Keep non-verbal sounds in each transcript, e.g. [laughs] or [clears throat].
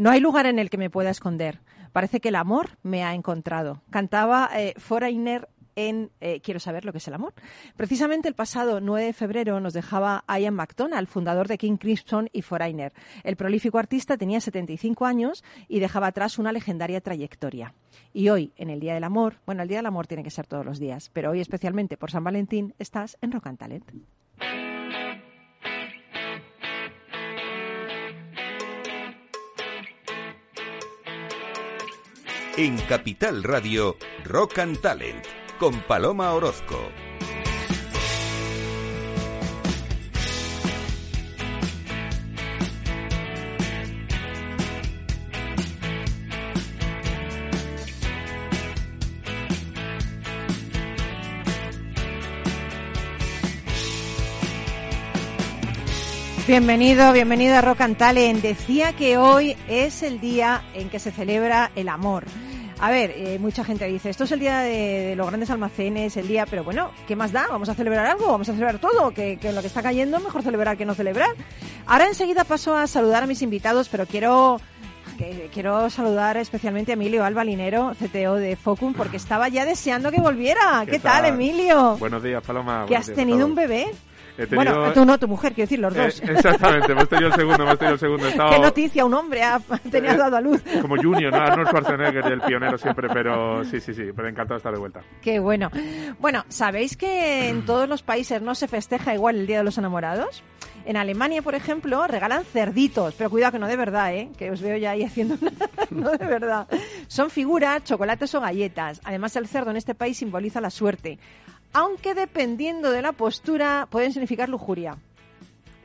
No hay lugar en el que me pueda esconder. Parece que el amor me ha encontrado. Cantaba eh, Foreigner en eh, Quiero saber lo que es el amor. Precisamente el pasado 9 de febrero nos dejaba Ian McDonald, fundador de King Crimson y Foreigner. El prolífico artista tenía 75 años y dejaba atrás una legendaria trayectoria. Y hoy, en el Día del Amor, bueno, el Día del Amor tiene que ser todos los días, pero hoy especialmente por San Valentín estás en Rock and Talent. En Capital Radio, Rock and Talent, con Paloma Orozco. Bienvenido, bienvenido a Rock and Talent. Decía que hoy es el día en que se celebra el amor. A ver, eh, mucha gente dice, esto es el día de, los grandes almacenes, el día, pero bueno, ¿qué más da? ¿Vamos a celebrar algo? ¿Vamos a celebrar todo? Que, que lo que está cayendo, mejor celebrar que no celebrar. Ahora enseguida paso a saludar a mis invitados, pero quiero quiero saludar especialmente a Emilio Alba Linero, CTO de Focum, porque estaba ya deseando que volviera. ¿Qué, tal, Emilio? Buenos días, Paloma. ¿Que has tenido un bebé? Bueno, tú no, tu mujer, quiero decir, los dos. Eh, exactamente, hemos tenido el segundo, hemos tenido el segundo. [laughs] Qué noticia, un hombre ha [laughs] tenido dado a luz. Como Junior, ¿no? Arnold Schwarzenegger, el pionero siempre, pero sí, sí, sí, pero encantado de estar de vuelta. Qué bueno. Bueno, ¿sabéis que en [clears throat] todos los países no se festeja igual el Día de los Enamorados? En Alemania, por ejemplo, regalan cerditos, pero cuidado que no de verdad, ¿eh? que os veo ya ahí haciendo [laughs] no de verdad. Son figuras, chocolates o galletas. Además, el cerdo en este país simboliza la suerte aunque dependiendo de la postura pueden significar lujuria.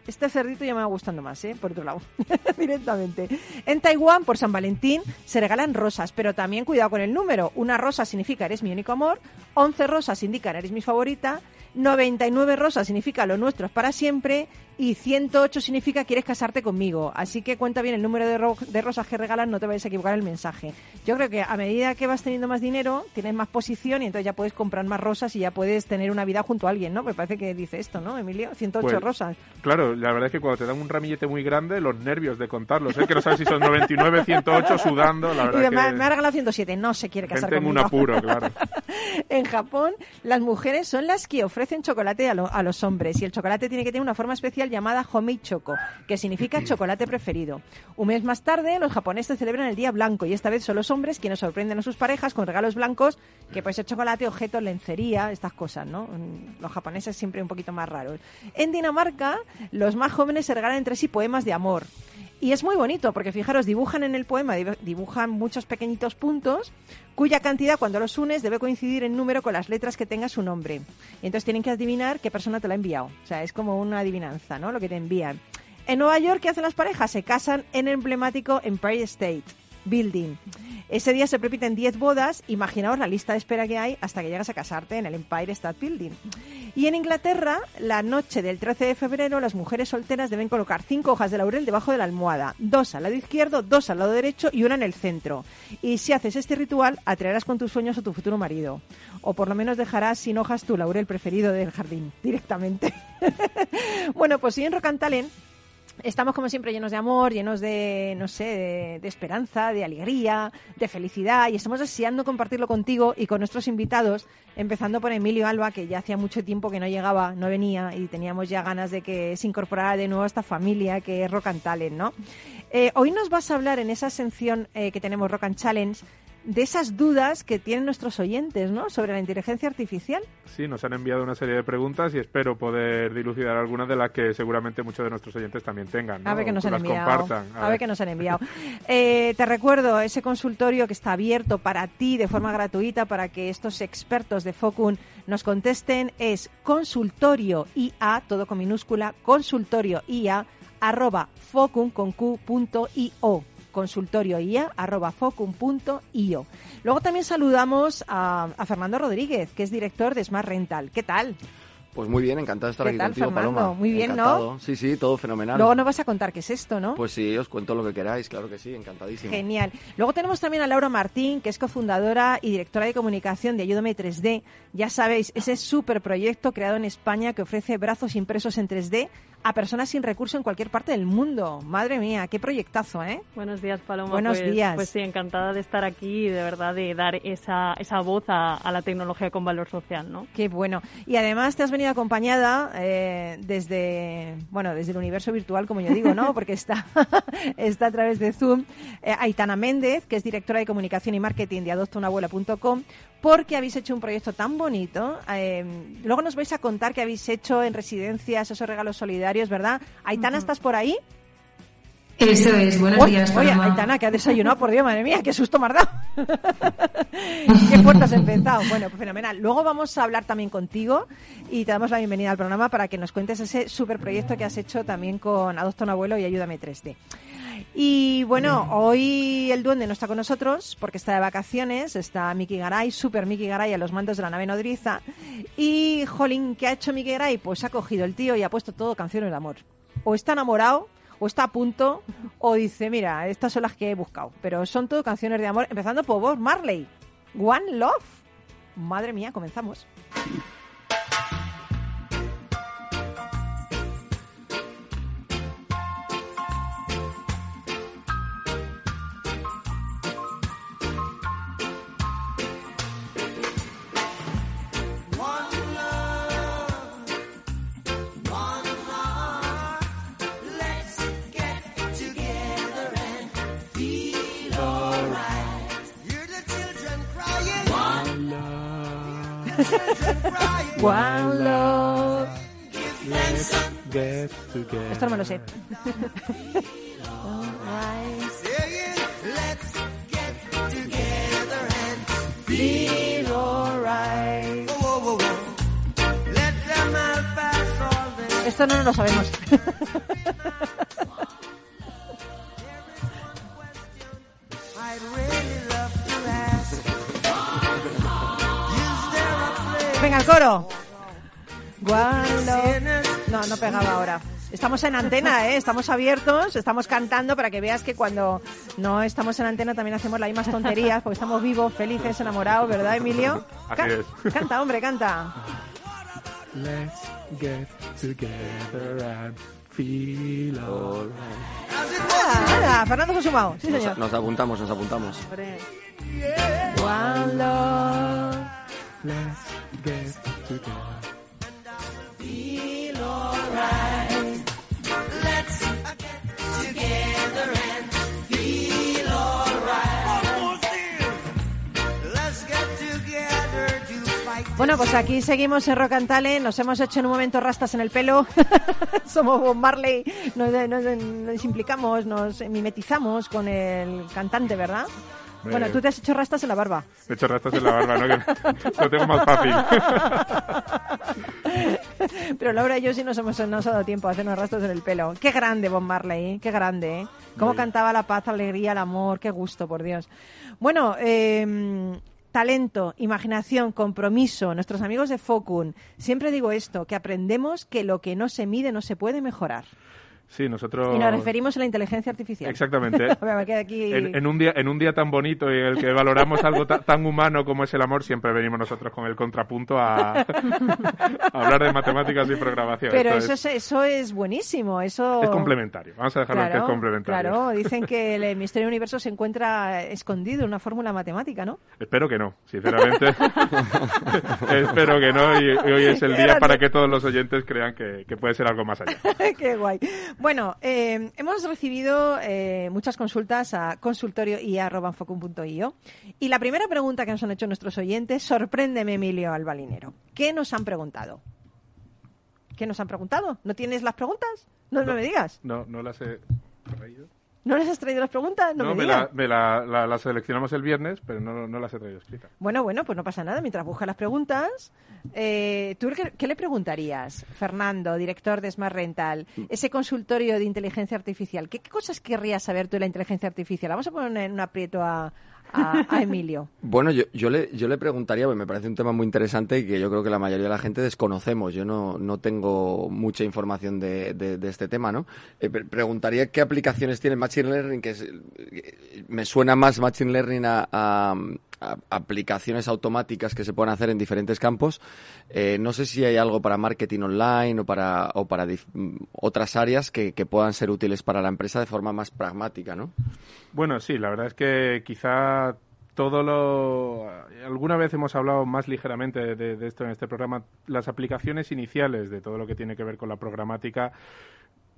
Este cerdito ya me va gustando más, ¿eh? Por otro lado, [laughs] directamente. En Taiwán, por San Valentín, se regalan rosas, pero también cuidado con el número. Una rosa significa eres mi único amor, 11 rosas indican eres mi favorita, 99 rosas significa lo nuestro es para siempre y 108 significa quieres casarte conmigo. Así que cuenta bien el número de, rosas que regalan, no te vayas a equivocar el mensaje. Yo creo que a medida que vas teniendo más dinero, tienes más posición y entonces ya puedes comprar más rosas y ya puedes tener una vida junto a alguien, ¿no? Me parece que dice esto, ¿no, Emilio? 108 pues, rosas. Claro, la verdad es que cuando te dan un ramillete muy grande, los nervios de contarlos, ¿eh? que no sabes si son 99, 108, sudando, la verdad me, ha regalado 107, no se quiere casar conmigo. un apuro, claro. [laughs] en Japón, las mujeres son las que ofrecen chocolate a, a los hombres y el chocolate tiene que tener una forma especial llamada Homei Choco, que significa [clears throat] chocolate preferido. Un mes más tarde, los japoneses celebran el Día Blanco y esta vez son los hombres quienes sorprenden a sus parejas con regalos blancos, que puede ser chocolate, objetos, lencería, estas cosas, ¿no? Los japoneses siempre un poquito más raros. En Dinamarca, los más jóvenes se regalan entre sí poemas de amor. Y es muy bonito porque fijaros, dibujan en el poema, dibujan muchos pequeñitos puntos cuya cantidad cuando los unes debe coincidir en número con las letras que tenga su nombre. Y entonces tienen que adivinar qué persona te la ha enviado. O sea, es como una adivinanza, ¿no? Lo que te envían. En Nueva York, ¿qué hacen las parejas? Se casan en el emblemático Empire State Building. Ese día se repiten 10 bodas, imaginaos la lista de espera que hay hasta que llegas a casarte en el Empire State Building. Y en Inglaterra, la noche del 13 de febrero, las mujeres solteras deben colocar 5 hojas de laurel debajo de la almohada, dos al lado izquierdo, dos al lado derecho y una en el centro. Y si haces este ritual, atraerás con tus sueños a tu futuro marido. O por lo menos dejarás sin hojas tu laurel preferido del jardín, directamente. [laughs] bueno, pues si en Rocantalen Estamos como siempre llenos de amor, llenos de, no sé, de, esperanza, de alegría, de felicidad y estamos deseando compartirlo contigo y con nuestros invitados, empezando por Emilio Alba, que ya hacía mucho tiempo que no llegaba, no venía y teníamos ya ganas de que se incorporara de nuevo a esta familia que es Rock and Talent, ¿no? Eh, hoy nos vas a hablar en esa sección eh, que tenemos Rock and Challenge de esas dudas que tienen nuestros oyentes, ¿no? Sobre la inteligencia artificial. Sí, nos han enviado una serie de preguntas y espero poder dilucidar algunas de las que seguramente muchos de nuestros oyentes también tengan. ¿no? A ver que nos han enviado. A, ver. que nos han enviado. Eh, te recuerdo ese consultorio que está abierto para ti de forma gratuita para que estos expertos de Focun nos contesten es consultorio IA, todo con minúscula, consultorio IA arroba focun con consultorioia.focum.io. Luego también saludamos a, Fernando Rodríguez, que es director de Smart Rental. ¿Qué tal? Pues muy bien, encantado de estar aquí contigo, Paloma. Muy bien, ¿no? Sí, sí, todo fenomenal. Luego nos vas a contar qué es esto, ¿no? Pues sí, os cuento lo que queráis, claro que sí, encantadísimo. Genial. Luego tenemos también a Laura Martín, que es cofundadora y directora de comunicación de Ayúdame 3D. Ya sabéis, ese súper proyecto creado en España que ofrece brazos impresos en 3D a personas sin recurso en cualquier parte del mundo. Madre mía, qué proyectazo, ¿eh? Buenos días, Paloma. Buenos pues, días. Pues sí, encantada de estar aquí y de verdad de dar esa, esa voz a, la tecnología con valor social, ¿no? Qué bueno. Y además te has venido acompañada eh, desde, bueno, desde el universo virtual, como yo digo, ¿no? Porque está, [laughs] está a través de Zoom. Eh, Aitana Méndez, que es directora de comunicación y marketing de adoptaunabuela.com, porque habéis hecho un proyecto tan bonito. Eh, luego nos vais a contar qué habéis hecho en residencias, esos regalos solidarios, ¿verdad? Aitana, ¿estás por ahí? Eso es, buenos días, Oye, Aitana, que ha desayunado, por Dios, madre mía, qué susto me has dado. [laughs] qué fuerte has empezado. Bueno, pues fenomenal. Luego vamos a hablar también contigo y te damos la bienvenida al programa para que nos cuentes ese super proyecto que has hecho también con Adopta un Abuelo y Ayúdame 3D. Y bueno, hoy el duende no está con nosotros porque está de vacaciones, está Miki Garay, super Miki Garay a los mandos de la nave nodriza. Y, jolín, ¿qué ha hecho Miki Garay? Pues ha cogido el tío y ha puesto todo canciones de amor. O está enamorado, o está a punto, o dice, mira, estas son las que he buscado. Pero son todo canciones de amor, empezando por Bob Marley. One Love. Madre mía, comenzamos. One love. Esto no me lo sé. Esto no lo sabemos. Venga, el coro. No, no pegaba ahora. Estamos en antena, ¿eh? estamos abiertos, estamos cantando para que veas que cuando no estamos en antena también hacemos las mismas tonterías porque estamos vivos, felices, enamorados, ¿verdad, Emilio? Así es. Canta, hombre, canta. Let's get together and feel Ah, Fernando se ha sumado. Sí, señor. Nos, apuntamos, nos apuntamos. One love. Let's get together. Bueno, pues aquí seguimos en Rock and Talent. Nos hemos hecho en un momento rastas en el pelo. [laughs] Somos Bob Marley. Nos, implicamos, nos mimetizamos con el cantante, ¿verdad? Bueno, tú te has hecho rastas en la barba. Me he hecho rastas en la barba, ¿no? Que [laughs] lo tengo más fácil. [laughs] Pero Laura y yo sí nos hemos nos ha dado tiempo a hacernos rastas en el pelo. Qué grande Bob Marley, ¿eh? qué grande, ¿eh? Cómo cantaba la paz, la alegría, el amor, qué gusto, por Dios. Bueno, eh, talento, imaginación, compromiso, nuestros amigos de Focun. Siempre digo esto, que aprendemos que lo que no se mide no se puede mejorar. Sí, nosotros... Y nos referimos a la inteligencia artificial. Exactamente. [laughs] aquí... en, en, un día, en un día tan bonito y en el que valoramos algo tan humano como es el amor, siempre venimos nosotros con el contrapunto a, a hablar de matemáticas y programación. Pero eso es, eso es buenísimo. Eso... Es complementario. Vamos a dejarlo claro, que es complementario. Claro, dicen que el misterio del universo se encuentra escondido en una fórmula matemática, ¿no? Espero que no, sinceramente. [laughs] Espero que no y, y, hoy es el día para que todos los oyentes crean que, que puede ser algo más allá. [laughs] Qué guay. Bueno, eh, hemos recibido eh, muchas consultas a consultorio y Y la primera pregunta que nos han hecho nuestros oyentes, sorpréndeme, Emilio Albalinero. ¿Qué nos han preguntado? ¿Qué nos han preguntado? ¿No tienes las preguntas? No, no, no me digas. No, no las he traído. ¿No les has traído las preguntas? No, no me, me, la, me la, seleccionamos el viernes, pero no, no, las he traído escritas. Bueno, bueno, pues no pasa nada. Mientras busca las preguntas, eh, ¿tú qué, qué, le preguntarías, Fernando, director de Smart Rental, ese consultorio de inteligencia artificial? ¿Qué, qué cosas querrías saber tú de la inteligencia artificial? Vamos a poner en un aprieto a, a, Emilio? Bueno, yo, yo, le, yo le preguntaría, porque me parece un tema muy interesante y que yo creo que la mayoría de la gente desconocemos. Yo no, no tengo mucha información de, de, este tema, ¿no? Eh, preguntaría qué aplicaciones tiene Machine Learning, que es, me suena más Machine Learning a, aplicaciones automáticas que se pueden hacer en diferentes campos. Eh, no sé si hay algo para marketing online o para, o para otras áreas que, que, puedan ser útiles para la empresa de forma más pragmática, ¿no? Bueno, sí, la verdad es que quizá todo lo. Alguna vez hemos hablado más ligeramente de, esto en este programa. Las aplicaciones iniciales de todo lo que tiene que ver con la programática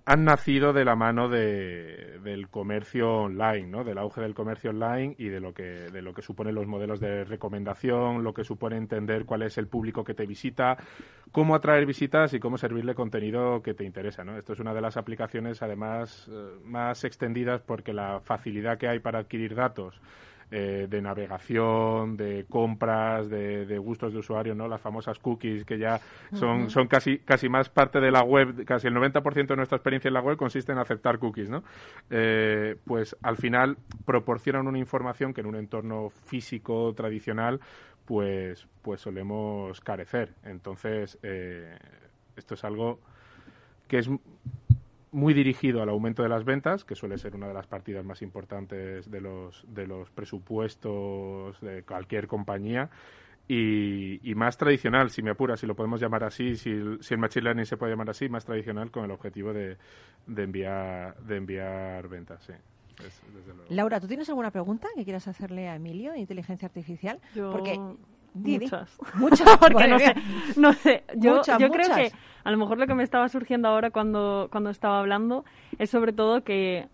han nacido de la mano de, del comercio online, ¿no? Del auge del comercio online y de lo que de lo que suponen los modelos de recomendación, lo que supone entender cuál es el público que te visita, cómo atraer visitas y cómo servirle contenido que te interesa, ¿no? Esto es una de las aplicaciones además eh, más extendidas porque la facilidad que hay para adquirir datos eh, de navegación, de compras, de, gustos de usuario, ¿no? Las famosas cookies que ya son, son casi, casi más parte de la web, casi el 90% de nuestra experiencia en la web consiste en aceptar cookies, ¿no? Eh, pues al final proporcionan una información que en un entorno físico tradicional pues, pues solemos carecer. Entonces, eh, esto es algo que es muy dirigido al aumento de las ventas, que suele ser una de las partidas más importantes de los, de los presupuestos de cualquier compañía. Y, más tradicional, si me apura, si lo podemos llamar así, si el, si el Machine Learning se puede llamar así, más tradicional con el objetivo de, de enviar, de enviar ventas, sí. Laura, ¿tú tienes alguna pregunta que quieras hacerle a Emilio de inteligencia artificial? Porque Muchas. [laughs] Muchas, porque no sé, no sé. Yo, yo creo que a lo mejor lo que me estaba surgiendo ahora cuando, cuando estaba hablando es sobre todo que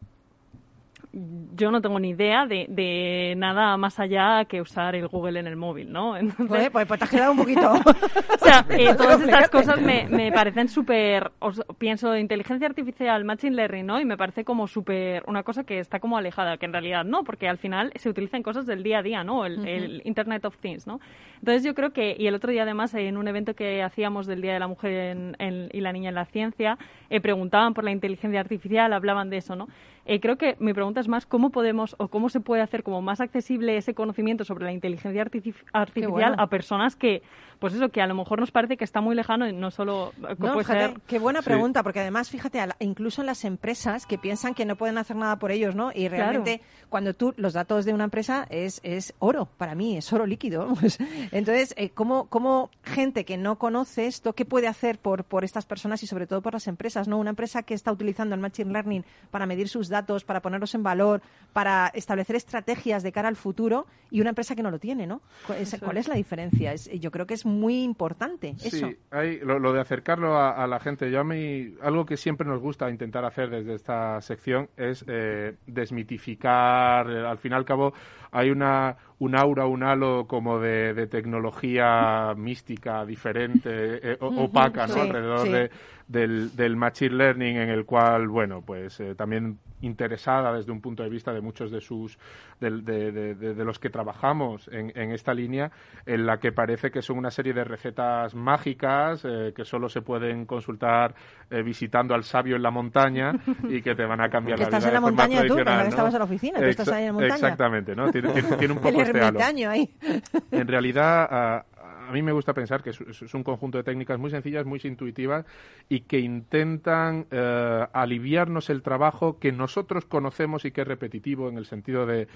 yo no tengo ni idea de, de, nada más allá que usar el Google en el móvil, ¿no? [laughs] Entonces, pues, pues, te has quedado un poquito. [laughs] o sea, [laughs] eh, todas estas cosas me, me parecen súper. Pienso inteligencia artificial, machine learning, ¿no? Y me parece como súper. Una cosa que está como alejada, que en realidad no, porque al final se utilizan cosas del día a día, ¿no? El, Internet of Things, ¿no? Entonces yo creo que. Y el otro día, además, en un evento que hacíamos del Día de la Mujer y la Niña en la Ciencia, eh, preguntaban por la inteligencia artificial, hablaban de eso, ¿no? Eh, creo que mi pregunta es más cómo podemos o cómo se puede hacer como más accesible ese conocimiento sobre la inteligencia artificial a personas que, pues eso, que a lo mejor nos parece que está muy lejano y no solo no, fíjate, Qué buena pregunta, porque además, fíjate, incluso en las empresas que piensan que no pueden hacer nada por ellos, ¿no? Y realmente cuando tú, los datos de una empresa es, es oro, para mí, es oro líquido. [laughs] Entonces, eh, ¿cómo, ¿cómo gente que no conoce esto, qué puede hacer por, por estas personas y sobre todo por las empresas, ¿no? Una empresa que está utilizando el Machine Learning para medir sus datos, para ponerlos en valor, para establecer estrategias de cara al futuro y una empresa que no lo tiene, ¿no? ¿Cuál es la diferencia? Es, yo creo que es muy importante eso. Sí, hay, lo, de acercarlo a, la gente. Yo a mí, algo que siempre nos gusta intentar hacer desde esta sección es eh, desmitificar. Eh, al fin y al cabo, hay una, un aura, un halo como de, tecnología mística, diferente, eh, opaca, ¿no? Alrededor De, del, del machine learning, en el cual, bueno, pues también interesada desde un punto de vista de muchos de sus de, de, los que trabajamos en, en, esta línea en la que parece que son una serie de recetas mágicas eh, que solo se pueden consultar eh, visitando al sabio en la montaña [laughs] y que te van a cambiar la vida estás en la montaña tú ¿no? estabas en la oficina estás ahí en la montaña exactamente no tiene, tiene un [laughs] poco este halo ahí. [laughs] en realidad a mí me gusta pensar que es, un conjunto de técnicas muy sencillas, muy intuitivas y que intentan eh, aliviarnos el trabajo que nosotros conocemos y que es repetitivo en el sentido de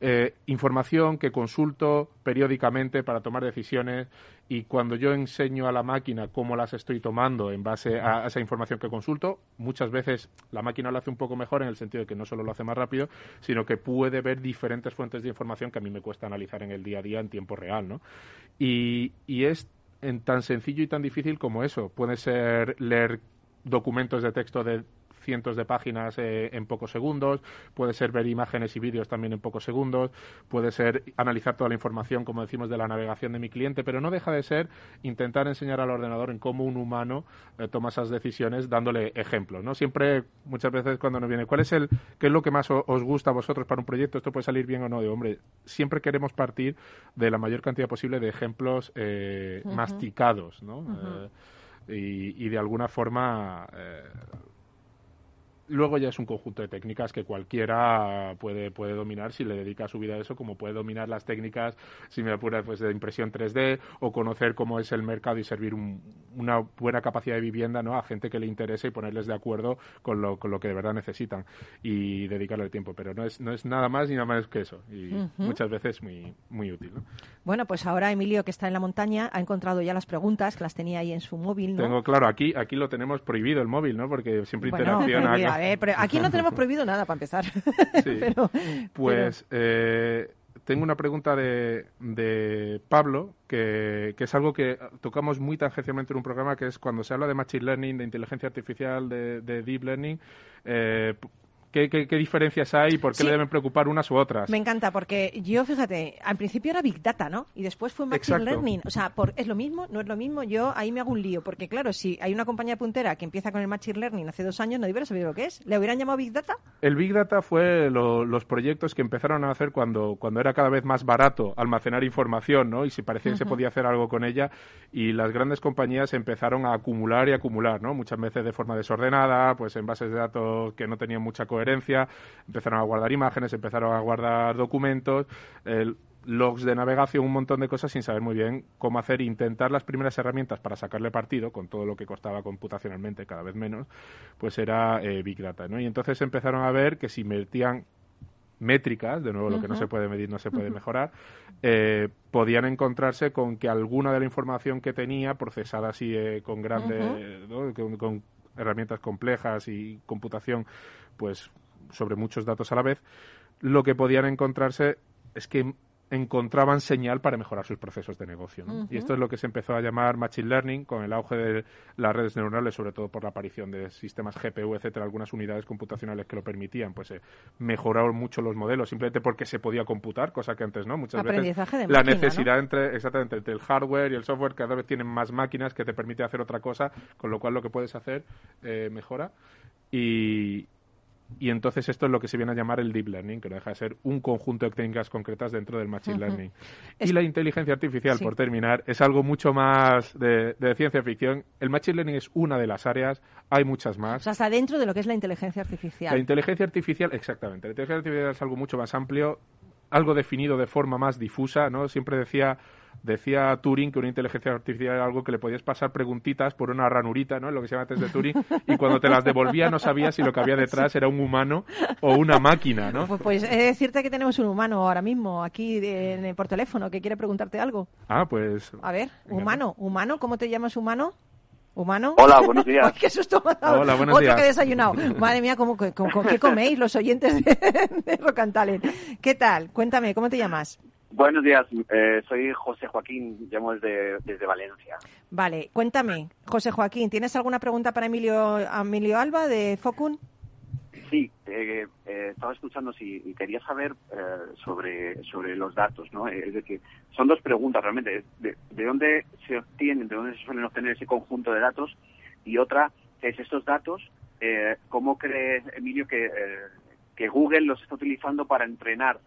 eh, información que consulto periódicamente para tomar decisiones y cuando yo enseño a la máquina cómo las estoy tomando en base a, esa información que consulto, muchas veces la máquina lo hace un poco mejor en el sentido de que no solo lo hace más rápido, sino que puede ver diferentes fuentes de información que a mí me cuesta analizar en el día a día en tiempo real, ¿no? Y, y es en tan sencillo y tan difícil como eso. Puede ser leer documentos de texto de cientos de páginas eh, en pocos segundos, puede ser ver imágenes y vídeos también en pocos segundos, puede ser analizar toda la información, como decimos, de la navegación de mi cliente, pero no deja de ser intentar enseñar al ordenador en cómo un humano eh, toma esas decisiones dándole ejemplos, ¿no? Siempre, muchas veces cuando nos viene, ¿cuál es el, qué es lo que más os gusta a vosotros para un proyecto? ¿Esto puede salir bien o no? De, hombre, siempre queremos partir de la mayor cantidad posible de ejemplos eh, masticados, ¿no? y, y, de alguna forma Luego ya es un conjunto de técnicas que cualquiera puede, puede dominar si le dedica su vida a eso, como puede dominar las técnicas, si me apura, pues de impresión 3D o conocer cómo es el mercado y servir una buena capacidad de vivienda ¿no? a gente que le interese y ponerles de acuerdo con lo, con lo que de verdad necesitan y dedicarle el tiempo. Pero no es, no es nada más ni nada más que eso y muchas veces muy, muy útil. Bueno, pues ahora Emilio, que está en la montaña, ha encontrado ya las preguntas que las tenía ahí en su móvil. Tengo claro, aquí, aquí lo tenemos prohibido el móvil, ¿no? Porque siempre interacciona [laughs] aquí no tenemos prohibido nada para empezar. [laughs] [laughs] pues eh, tengo una pregunta de, de Pablo, que, que, es algo que tocamos muy tangencialmente en un programa, que es cuando se habla de Machine Learning, de inteligencia artificial, de, de Deep Learning, eh, ¿Qué, diferencias hay y por qué le deben preocupar unas u otras? Me encanta, porque yo, fíjate, al principio era Big Data, ¿no? Y después fue Machine Learning. O sea, ¿es lo mismo? ¿No es lo mismo? Yo ahí me hago un lío, porque claro, si hay una compañía puntera que empieza con el Machine Learning hace dos años, no hubiera sabido lo que es. ¿Le hubieran llamado Big Data? El Big Data fue los proyectos que empezaron a hacer cuando, cuando era cada vez más barato almacenar información, ¿no? Y si parecía que se podía hacer algo con ella, y las grandes compañías empezaron a acumular y acumular, ¿no? Muchas veces de forma desordenada, pues en bases de datos que no tenían mucha coherencia empezaron a guardar imágenes, empezaron a guardar documentos, logs de navegación, un montón de cosas sin saber muy bien cómo hacer. Intentar las primeras herramientas para sacarle partido, con todo lo que costaba computacionalmente cada vez menos, pues era eh, Big Data. ¿no? Y entonces empezaron a ver que si metían métricas, de nuevo lo que no se puede medir no se puede mejorar, eh, podían encontrarse con que alguna de la información que tenía, procesada así eh, con grandes, con, herramientas complejas y computación, pues sobre muchos datos a la vez, lo que podían encontrarse es que encontraban señal para mejorar sus procesos de negocio. Y esto es lo que se empezó a llamar Machine Learning con el auge de las redes neuronales, sobre todo por la aparición de sistemas GPU, etcétera, algunas unidades computacionales que lo permitían, pues eh, mejoraron mucho los modelos simplemente porque se podía computar, cosa que antes no. Muchas veces la necesidad entre exactamente entre el hardware y el software cada vez tienen más máquinas que te permite hacer otra cosa, con lo cual lo que puedes hacer eh, mejora. Y, y entonces esto es lo que se viene a llamar el deep learning, que no deja de ser un conjunto de técnicas concretas dentro del machine learning. Y la inteligencia artificial, por terminar, es algo mucho más de, ciencia ficción. El machine learning es una de las áreas, hay muchas más. O sea, está dentro de lo que es la inteligencia artificial. La inteligencia artificial, exactamente. La inteligencia artificial es algo mucho más amplio, algo definido de forma más difusa, ¿no? Siempre decía Decía Turing que una inteligencia artificial era algo que le podías pasar preguntitas por una ranurita, ¿no? Lo que se llama test de Turing, y cuando te las devolvía no sabías si lo que había detrás era un humano o una máquina, ¿no? Pues, pues he de decirte que tenemos un humano ahora mismo aquí por teléfono que quiere preguntarte algo. Ah, pues. A ver, humano, humano, ¿cómo te llamas humano? ¿Humano? Hola, buenos días. [laughs] qué susto Hola, buenos Otro que he desayunado. Madre mía, ¿cómo, qué coméis los oyentes de, de Rock ¿Qué tal? Cuéntame, ¿cómo te llamas? Buenos días, eh, soy José Joaquín, llamo desde, desde Valencia. Vale, cuéntame, José Joaquín, ¿tienes alguna pregunta para Emilio, Emilio Alba de Focun? Sí, eh, eh, estaba escuchando sí, y quería saber sobre, sobre los datos, ¿no? Es decir, son dos preguntas realmente, de, de, dónde se obtienen, de dónde se suelen obtener ese conjunto de datos y otra es estos datos, ¿cómo cree Emilio que, que Google los está utilizando para entrenar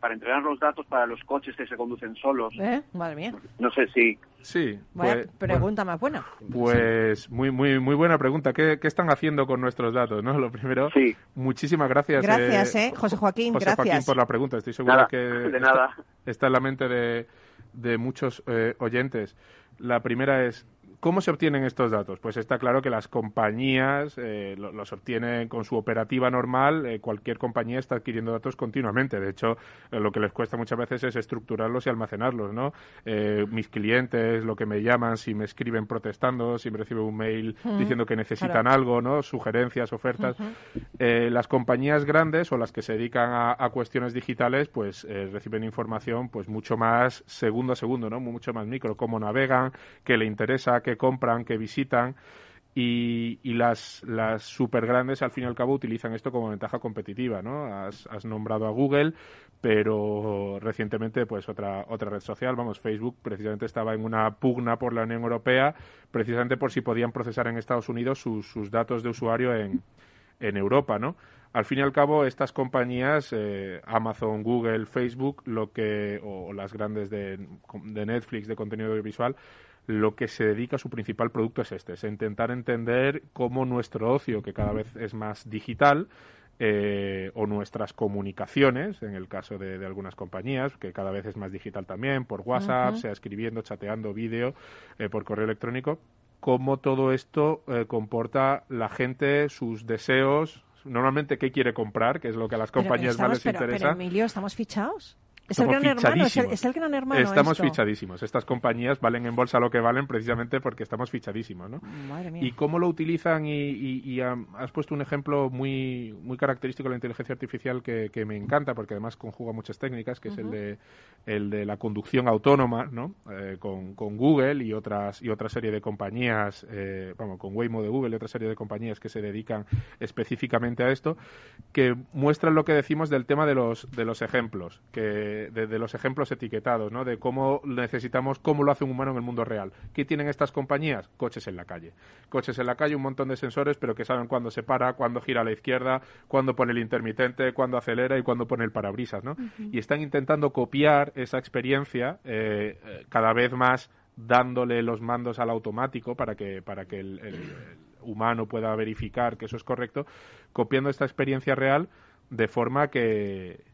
para entrenar los datos para los coches que se conducen solos. ¿Eh? Madre mía. No sé si... Sí. Vaya pues, pregunta más buena. Pues muy muy muy buena pregunta. ¿Qué, están haciendo con nuestros datos? ¿no? Lo primero, sí. muchísimas gracias. Gracias, eh, José Joaquín. José gracias. Joaquín por la pregunta. Estoy seguro que de nada. Está, en la mente de, de muchos eh, oyentes. La primera es, ¿Cómo se obtienen estos datos? Pues está claro que las compañías eh, los obtienen con su operativa normal. Eh, cualquier compañía está adquiriendo datos continuamente. De hecho, eh, lo que les cuesta muchas veces es estructurarlos y almacenarlos, ¿no? mis clientes, lo que me llaman, si me escriben protestando, si me reciben un mail diciendo que necesitan algo, ¿no? Sugerencias, ofertas. las compañías grandes o las que se dedican a, a cuestiones digitales, pues reciben información, pues mucho más segundo a segundo, ¿no? Mucho más micro, cómo navegan, qué le interesa, qué que compran, que visitan. Y, las, las super grandes al fin y al cabo utilizan esto como ventaja competitiva, ¿no? Has, nombrado a Google, pero recientemente pues otra otra red social, vamos, Facebook precisamente estaba en una pugna por la Unión Europea, precisamente por si podían procesar en Estados Unidos sus, datos de usuario en, en Europa, ¿no? Al fin y al cabo, estas compañías, eh, Amazon, Google, Facebook, lo que, o, las grandes de, de Netflix, de contenido audiovisual, lo que se dedica, su principal producto es este, es intentar entender cómo nuestro ocio, que cada vez es más digital, eh, o nuestras comunicaciones, en el caso de, algunas compañías, que cada vez es más digital también, por WhatsApp, sea escribiendo, chateando, vídeo, eh, por correo electrónico, cómo todo esto eh, comporta la gente, sus deseos, normalmente qué quiere comprar, que es lo que a las compañías más les interesa. Pero Emilio, ¿estamos fichados. Es el, gran hermano, es, el, gran hermano, Estamos fichadísimos. Estas compañías valen en bolsa lo que valen precisamente porque estamos fichadísimos, ¿no? Madre mía. Y cómo lo utilizan y, has puesto un ejemplo muy muy característico de la inteligencia artificial que, me encanta porque además conjuga muchas técnicas, que es el de el de la conducción autónoma, ¿no? Eh, con, con, Google y otras y otra serie de compañías, eh, vamos, con Waymo de Google y otra serie de compañías que se dedican específicamente a esto, que muestran lo que decimos del tema de los de los ejemplos, que de, los ejemplos etiquetados, ¿no? De cómo necesitamos, cómo lo hace un humano en el mundo real. ¿Qué tienen estas compañías? Coches en la calle. Coches en la calle, un montón de sensores, pero que saben cuándo se para, cuándo gira a la izquierda, cuándo pone el intermitente, cuándo acelera y cuándo pone el parabrisas, ¿no? Y están intentando copiar esa experiencia eh, cada vez más dándole los mandos al automático para que, para que el humano pueda verificar que eso es correcto, copiando esta experiencia real de forma que,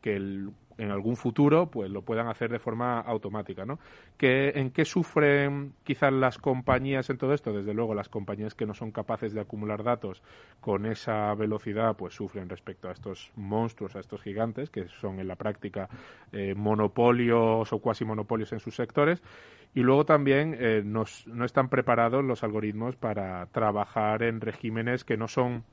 que el en algún futuro pues lo puedan hacer de forma automática, ¿no? ¿Que, ¿En qué sufren quizás las compañías en todo esto? Desde luego las compañías que no son capaces de acumular datos con esa velocidad pues sufren respecto a estos monstruos, a estos gigantes que son en la práctica eh, monopolios o cuasi monopolios en sus sectores y luego también eh, no están preparados los algoritmos para trabajar en regímenes que no son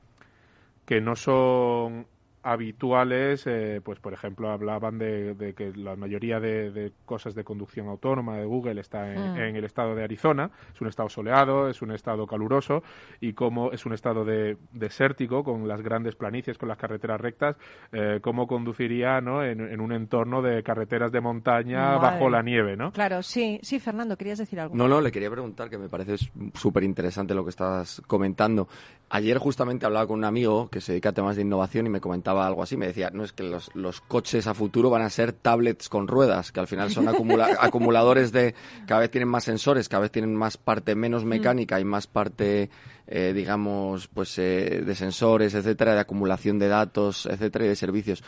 que no son habituales, eh, pues por ejemplo hablaban de, que la mayoría de, cosas de conducción autónoma de Google está mm. en, el estado de Arizona, es un estado soleado, es un estado caluroso y como es un estado de, desértico con las grandes planicies, con las carreteras rectas, eh, cómo conduciría ¿no? En, un entorno de carreteras de montaña bajo la nieve, ¿no? Claro, sí, sí, Fernando, querías decir algo. No, no, le quería preguntar que me parece súper interesante lo que estás comentando. Ayer justamente hablaba con un amigo que se dedica a temas de innovación y me comentaba algo así, me decía, no es que los, los coches a futuro van a ser tablets con ruedas, que al final son [laughs] acumuladores de, cada vez tienen más sensores, cada vez tienen más parte menos mm. mecánica y más parte, eh, digamos, pues eh, de sensores, etcétera, de acumulación de datos, etcétera, y de servicios.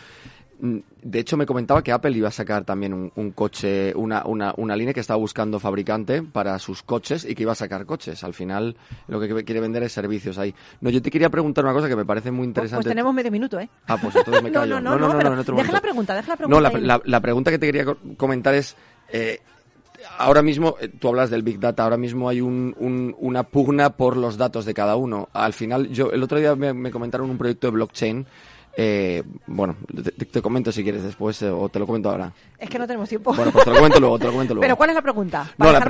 Mm, de hecho, me comentaba que Apple iba a sacar también un, coche, una, una, una, línea que estaba buscando fabricante para sus coches y que iba a sacar coches. Al final, lo que quiere vender es servicios ahí. No, yo te quería preguntar una cosa que me parece muy interesante. Pues, tenemos medio minuto, ¿eh? Ah, pues entonces me [laughs] callo. no, no, no, no, no, deja la pregunta, deja la pregunta. No, la, la, pregunta que te quería comentar es. Eh, ahora mismo, eh, tú hablas del Big Data, ahora mismo hay un, un, una pugna por los datos de cada uno. Al final, yo el otro día me, me comentaron un proyecto de blockchain eh, bueno, te, comento si quieres después eh, o te lo comento ahora. Es que no tenemos tiempo. Bueno, pues te lo comento luego, te lo comento [laughs] luego. Pero ¿cuál es la pregunta? No, la,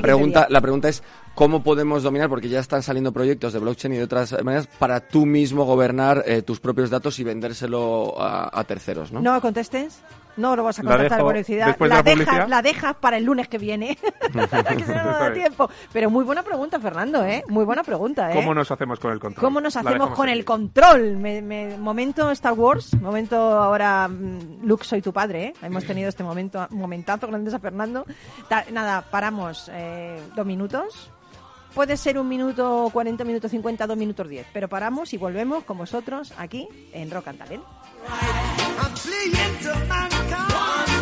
pregunta, la pregunta es cómo podemos dominar, porque ya están saliendo proyectos de blockchain y de otras maneras, para tú mismo gobernar eh, tus propios datos y vendérselo a, a terceros, ¿no? No contestes. No lo vas a contestar por publicidad. La, dejas, la dejas para el lunes que viene. [laughs] que se no da tiempo. Pero muy buena pregunta, Fernando, ¿eh? Muy buena pregunta, ¿eh? ¿Cómo nos hacemos con el control? ¿Cómo nos hacemos con el control? Me, momento Star Wars, momento ahora mm, Luke, soy tu padre, ¿eh? Hemos tenido este momento, momentazo, gracias a Fernando. nada, paramos eh, dos minutos. Puede ser un minuto, 40 minutos, 50, dos minutos 10. Pero paramos y volvemos con vosotros aquí en Rock and Talent. I'm fleeing to mankind.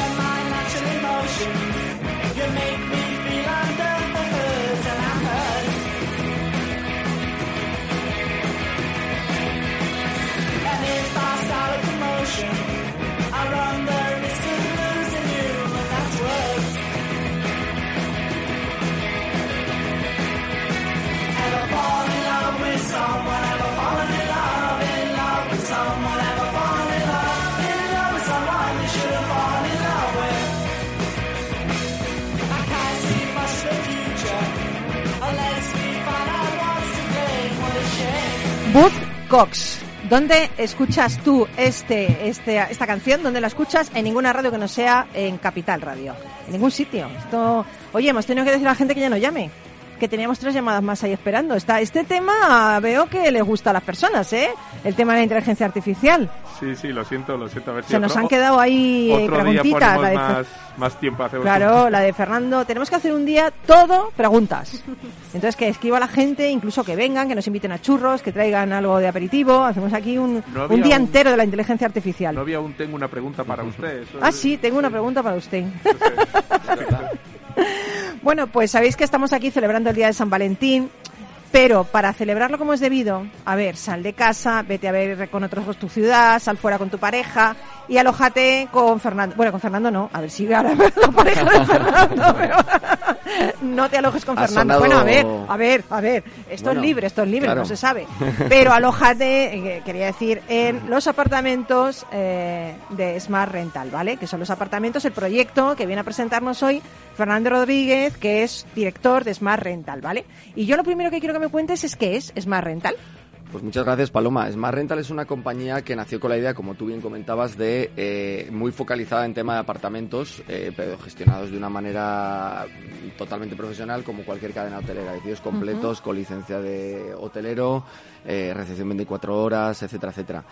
Buzz Cox. ¿Dónde escuchas tú este, este, esta canción? ¿Dónde la escuchas? En ninguna radio que no sea en Capital Radio. En ningún sitio. Esto... Oye, hemos tenido que decir a la gente que ya no llame. Que teníamos tres llamadas más ahí esperando. Está, este tema veo que le gusta a las personas, ¿eh? El tema de la inteligencia artificial. Sí, sí, lo siento, lo siento. A ver si Se nos otro- han quedado ahí otro día preguntitas. ponemos la de- más, más tiempo. Hacemos Claro, la de Fernando. Tenemos que hacer un día todo preguntas. Entonces que escriba a la gente, incluso que vengan, que nos inviten a churros, que traigan algo de aperitivo. Hacemos aquí un, No un día un- entero de la inteligencia artificial. No había aún tengo una pregunta para [laughs] usted. eso Ah, es- sí, tengo una pregunta para usted. no sé. [laughs] Bueno, pues sabéis que estamos aquí celebrando el Día de San Valentín, pero para celebrarlo como es debido, a ver, sal de casa, vete a ver con otros tu ciudad, sal fuera con tu pareja y alójate con Fernando. Bueno, con Fernando no, a ver si ahora [laughs] la pareja de Fernando, [laughs] pero no te alojes con Fernando. sonado- Bueno, a ver, a ver, a ver, esto Bueno, es libre, esto es libre, claro. no se sabe. [laughs] Pero alójate, eh, quería decir, en los apartamentos eh, de Smart Rental, ¿vale? Que son los apartamentos, el proyecto que viene a presentarnos hoy Fernando Rodríguez, que es director de Smart Rental, ¿vale? Y yo lo primero que quiero que me cuentes es qué es Smart Rental. Pues muchas gracias, Paloma. Smart Rental es una compañía que nació con la idea, como tú bien comentabas, de eh, muy focalizada en tema de apartamentos, eh, pero gestionados de una manera totalmente profesional, como cualquier cadena hotelera. Edificios completos, con licencia de hotelero, eh, recepción 24 horas, etcétera, etcétera.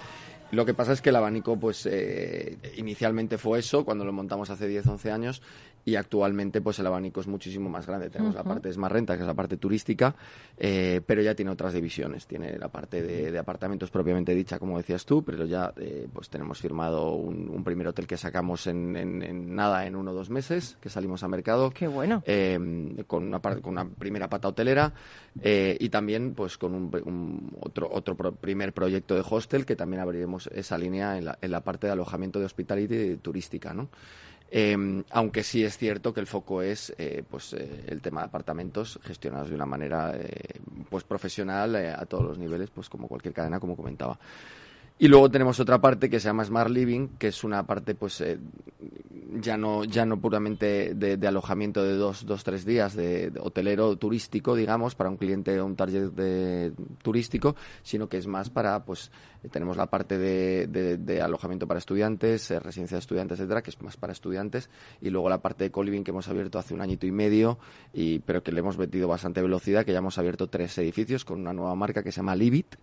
Lo que pasa es que el abanico, pues eh, inicialmente fue eso, cuando lo montamos hace 10, 11 años, y actualmente pues el abanico es muchísimo más grande. Tenemos la parte de Smart Renta, que es la parte turística, eh, pero ya tiene otras divisiones. Tiene la parte de, de apartamentos propiamente dicha, como decías tú, pero ya eh, pues tenemos firmado un, un primer hotel que sacamos en, en- en nada, en uno o dos meses, que salimos a mercado. Qué bueno. eh, con, una, con una primera pata hotelera eh, y también pues con un, un otro, otro pro- primer proyecto de hostel que también abriremos esa línea en la, en la parte de alojamiento de hospitality y turística, ¿no? Eh, aunque sí es cierto que el foco es eh, pues eh, el tema de apartamentos gestionados de una manera eh, pues profesional eh, a todos los niveles pues como cualquier cadena como comentaba y luego tenemos otra parte que se llama Smart Living, que es una parte, pues, eh, ya no ya no puramente de, de alojamiento de dos, dos, tres días, de, de hotelero turístico, digamos, para un cliente o un target de, turístico, sino que es más para, pues, tenemos la parte de, de- de alojamiento para estudiantes, eh, residencia de estudiantes, etcétera, que es más para estudiantes, y luego la parte de co-living que hemos abierto hace un añito y medio, y, pero que le hemos metido bastante velocidad, que ya hemos abierto tres edificios con una nueva marca que se llama Livit,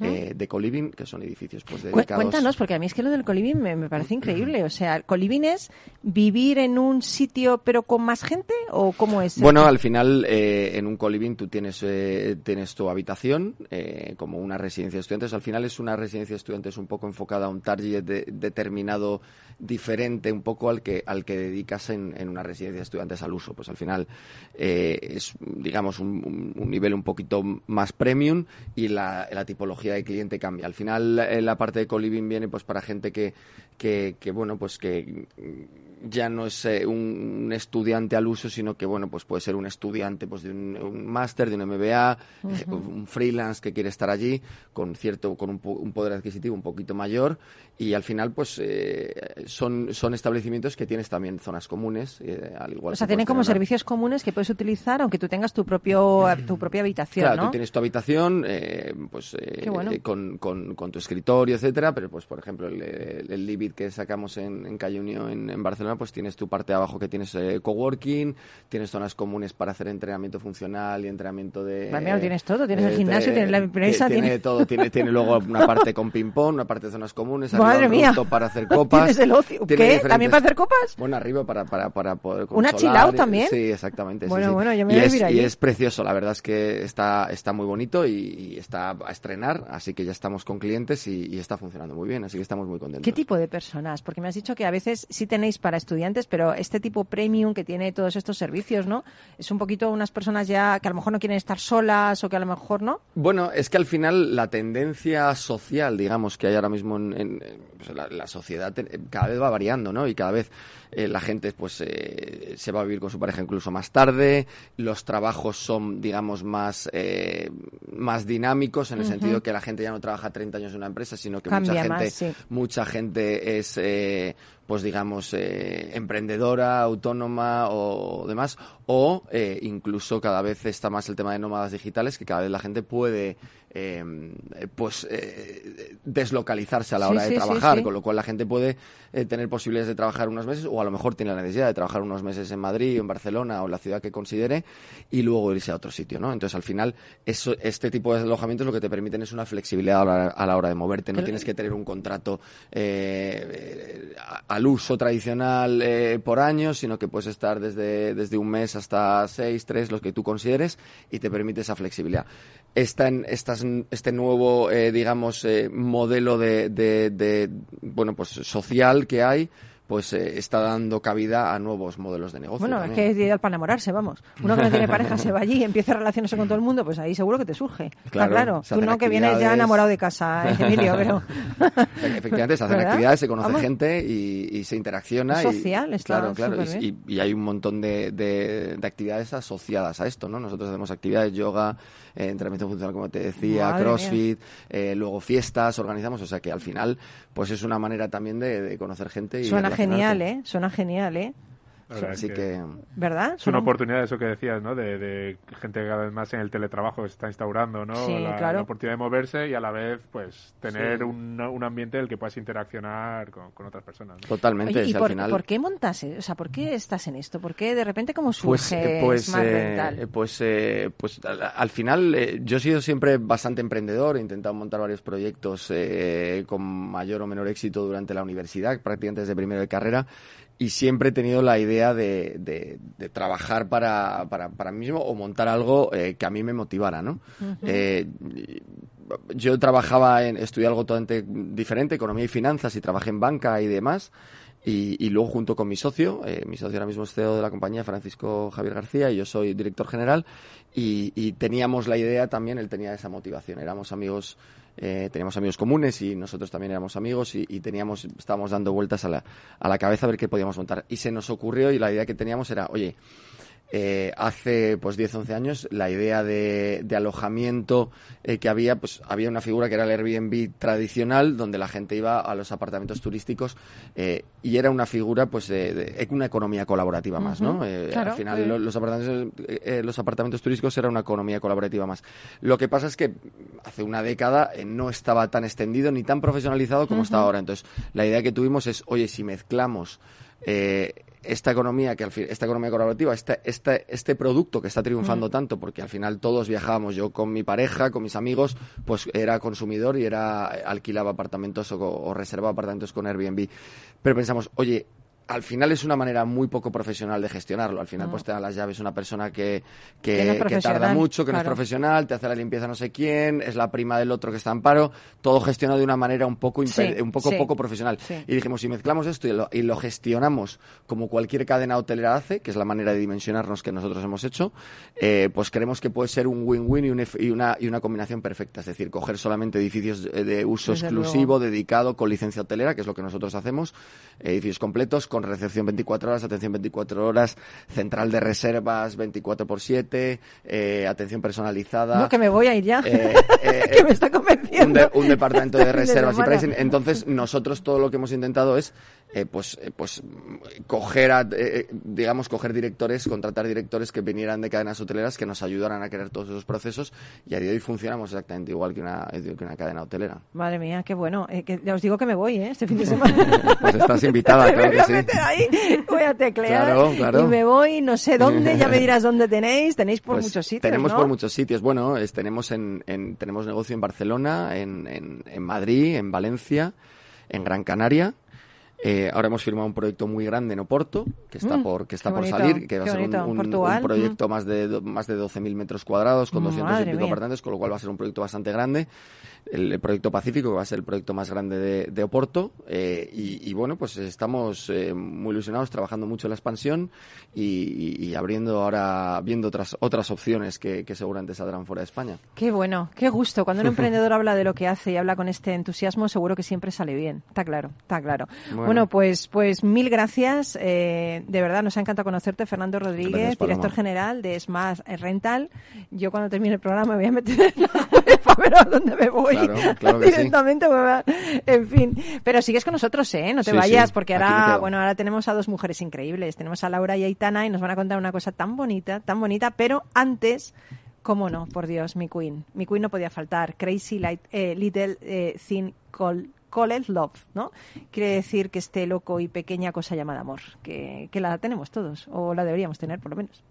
eh, de co-living, que son edificios pues dedicados... Cuéntanos, porque a mí es que lo del coliving me, me parece increíble. O sea, ¿el coliving es vivir en un sitio pero con más gente o cómo es? Bueno, al final eh, en un co-living tú tienes, eh, tienes tu habitación eh, como una residencia de estudiantes. Al final es una residencia de estudiantes un poco enfocada a un target de- determinado diferente un poco al que al que dedicas en, en una residencia de estudiantes al uso. Pues al final eh, es digamos un, nivel un poquito más premium y la, la tipología de cliente cambia. Al final la parte de co-living viene pues para gente que, que, que, bueno pues que ya no es eh, un, un estudiante al uso, sino que bueno, pues puede ser un estudiante pues de un, un máster, de un MBA, eh, un freelance que quiere estar allí con cierto, con un, un poder adquisitivo un poquito mayor y al final pues eh, son, son establecimientos que tienes también zonas comunes, eh, al igual O sea, tienen como una- servicios comunes que puedes utilizar aunque tú tengas tu propio tu propia habitación, Claro, ¿no? tú tienes tu habitación, pues bueno. con, con- con tu escritorio, etcétera, pero pues por ejemplo el, el, el Libit que sacamos en, en Calle Unión en, en Barcelona, pues tienes tu parte de abajo que tienes eh, coworking, tienes zonas comunes para hacer entrenamiento funcional y entrenamiento de. Vale, lo tienes todo, tienes el eh, gimnasio, de- tienes la empresa, Tiene todo, tiene, tiene [laughs] luego una parte con ping pong, una parte de zonas comunes, arriba Madre un mía. para hacer [laughs] copas. Tienes el ocio. ¿Qué? diferentes- ¿También para hacer copas? Bueno, arriba para, para, para poder ¿Una consolar chill out y- también? Sí, exactamente. Bueno, sí. bueno, yo me y voy a es, vivir y es precioso, la verdad es que está, está muy bonito y, y está a estrenar, así que ya estamos con clientes y, y está funcionando muy bien, así que estamos muy contentos. ¿Qué tipo de personas? Porque me has dicho que a veces sí tenéis para estudiantes, pero este tipo premium que tiene todos estos servicios, ¿no? Es un poquito unas personas ya que a lo mejor no quieren estar solas o que a lo mejor no. Bueno, es que al final la tendencia social, digamos, que hay ahora mismo en, pues, la, la sociedad te- cada vez va variando, ¿no? Y cada vez eh, la gente pues eh, se va a vivir con su pareja incluso más tarde, los trabajos son, digamos, más, eh, más dinámicos en el Ujú. sentido que la gente ya no trabaja 30 años en una empresa, sino que Cambia mucha más, gente, sí. mucha gente es, eh, pues digamos, eh, emprendedora, autónoma o demás, o eh, incluso cada vez está más el tema de nómadas digitales, que cada vez la gente puede eh, pues eh, deslocalizarse a la Sí, hora de sí, trabajar, sí. con lo cual la gente puede eh, tener posibilidades de trabajar unos meses o a lo mejor tiene la necesidad de trabajar unos meses en Madrid o en Barcelona o en la ciudad que considere y luego irse a otro sitio, ¿no? Entonces al final eso, este tipo de alojamientos lo que te permiten es una flexibilidad a la, a la hora de moverte, no Pero- tienes que tener un contrato eh, a- al uso tradicional eh, por año, sino que puedes estar desde, desde un mes hasta seis, tres, los que tú consideres, y te permite esa flexibilidad. Esta, estas- este nuevo, eh, digamos, eh, modelo de, de- de, bueno, pues social que hay, pues eh, está dando cabida a nuevos modelos de negocio. Bueno, es que es ideal para enamorarse, vamos. Uno que no tiene pareja se va allí y empieza a relacionarse con todo el mundo, pues ahí seguro que te surge. Está Claro, claro. Tú no que vienes ya enamorado de casa, ¿eh, [laughs] Emilio, pero... Efectivamente, se hacen ¿Verdad? actividades, se conoce Vamos. gente y, y se interacciona. Es y- está claro, y hay un montón de, de- de actividades asociadas a esto, ¿no? Nosotros hacemos actividades, yoga, eh, entrenamiento funcional, como te decía, Madre crossfit, eh, luego fiestas, organizamos. O sea que al final, pues es una manera también de, de conocer gente. Y Suena genial, ¿eh? Suena genial, ¿eh? Así es que... ¿Verdad? Es una Suena- oportunidad, eso que decías, ¿no? De, de gente que cada vez más en el teletrabajo se está instaurando, ¿no? Sí, la, claro. la oportunidad de moverse y a la vez, pues, tener Sí. un, un ambiente en el que puedas interaccionar con, con otras personas. ¿no? Totalmente, Oye, ¿y si por, al final... por qué montas? eh? O sea, ¿por qué estás en esto? ¿Por qué de repente como Pues, surge eh, pues, Smart eh, Rental? pues, eh, pues al, al final eh, yo he sido siempre bastante emprendedor, he intentado montar varios proyectos eh, con mayor o menor éxito durante la universidad, prácticamente desde primero de carrera, y siempre he tenido la idea de, de- de trabajar para, para, para mí mismo o montar algo eh, que a mí me motivara, ¿no? Eh, yo trabajaba en, estudié algo totalmente diferente, economía y finanzas, y trabajé en banca y demás. Y, y luego junto con mi socio, eh, mi socio ahora mismo es CEO de la compañía, Francisco Javier García, y yo soy director general, y, y teníamos la idea también, él tenía esa motivación, éramos amigos, eh, teníamos amigos comunes y nosotros también éramos amigos y, y teníamos, estábamos dando vueltas a la, a la cabeza a ver qué podíamos montar. Y se nos ocurrió y la idea que teníamos era, oye, eh, hace pues 10, 11 años la idea de, de alojamiento eh, que había, pues había una figura que era el Airbnb tradicional, donde la gente iba a los apartamentos turísticos eh, y era una figura pues de, de- una economía colaborativa más, ¿no? Claro, al final lo- los, apartamentos, los apartamentos turísticos era una economía colaborativa más. Lo que pasa es que hace una década no estaba tan extendido ni tan profesionalizado como está ahora. Entonces, la idea que tuvimos es, oye, si mezclamos eh, esta economía que al fin, esta economía colaborativa, este, este, este producto que está triunfando tanto, porque al final todos viajábamos, yo con mi pareja, con mis amigos, pues era consumidor y era alquilaba apartamentos o, o reservaba apartamentos con Airbnb. Pero pensamos, oye, al final es una manera muy poco profesional de gestionarlo. Al final, Mm. pues te da las llaves una persona que, Que tarda mucho, que no es profesional, te hace la limpieza no sé quién, es la prima del otro que está en paro, todo gestionado de una manera un poco, Sí, un poco, sí. poco profesional. Sí. Y dijimos, si mezclamos esto y lo, y lo gestionamos como cualquier cadena hotelera hace, que es la manera de dimensionarnos que nosotros hemos hecho, eh, pues creemos que puede ser un win-win y, un y una, y una combinación perfecta. Es decir, coger solamente edificios de, de uso Desde exclusivo, luego. dedicado, con licencia hotelera, que es lo que nosotros hacemos, edificios completos, con recepción 24 horas, atención 24 horas, central de reservas 24 por 7, eh, atención personalizada. No, que me voy a ir ya. Eh, [laughs] eh, que me está convenciendo. un, de- un departamento de [laughs] reservas y pricing. Entonces, nosotros todo lo que hemos intentado es, eh, pues, eh, pues, coger, a, eh, eh, digamos, coger directores, contratar directores que vinieran de cadenas hoteleras que nos ayudaran a crear todos esos procesos y a día de hoy funcionamos exactamente igual que una, que una cadena hotelera. Madre mía, qué bueno. Eh, que ya os digo que me voy, ¿eh? Este fin de semana. [laughs] Pues estás invitada, claro voy que a sí. meter ahí, voy a teclear Claro, claro. y me voy, no sé dónde, ya me dirás dónde tenéis. Tenéis por Pues muchos sitios, Tenemos ¿no? por muchos sitios. Bueno, es- tenemos en, en- tenemos negocio en Barcelona, en, en, en Madrid, en Valencia, en Gran Canaria. Eh, ahora hemos firmado un proyecto muy grande en Oporto, que está Mm, por que está por bonito, salir, que va a ser un, bonito. un- un Portugal, mm. proyecto más de do- más de 12.000 metros cuadrados con 200 y Madre pico mía. con lo cual va a ser un proyecto bastante grande. El, el proyecto Pacífico, que va a ser el proyecto más grande de, de Oporto. eh, y, y bueno, pues estamos eh, muy ilusionados, trabajando mucho en la expansión y, y- y abriendo ahora, viendo otras otras opciones que, que seguramente saldrán fuera de España. Qué bueno, qué gusto. Cuando un [laughs] emprendedor habla de lo que hace y habla con este entusiasmo, seguro que siempre sale bien. Está claro, está claro. Bueno, Bueno. pues, pues mil gracias. Eh, de verdad, nos ha encantado conocerte, Fernando Rodríguez, Gracias, director general de Smart Rental. Yo cuando termine el programa me voy a meter en la [laughs] para ver a dónde me voy. Claro, claro que sí. Directamente me va- En fin. Pero sigues con nosotros, ¿eh? No te Sí, vayas, sí, porque ahora, bueno, ahora tenemos a dos mujeres increíbles. Tenemos a Laura y a Aitana y nos van a contar una cosa tan bonita, tan bonita, pero antes, cómo no, por Dios, mi queen. Mi queen no podía faltar. Crazy Light, eh, Little eh, Thing Called, Called Love, ¿no? Quiere decir que este loco y pequeña cosa llamada amor, que, que la tenemos todos, o la deberíamos tener, por lo menos.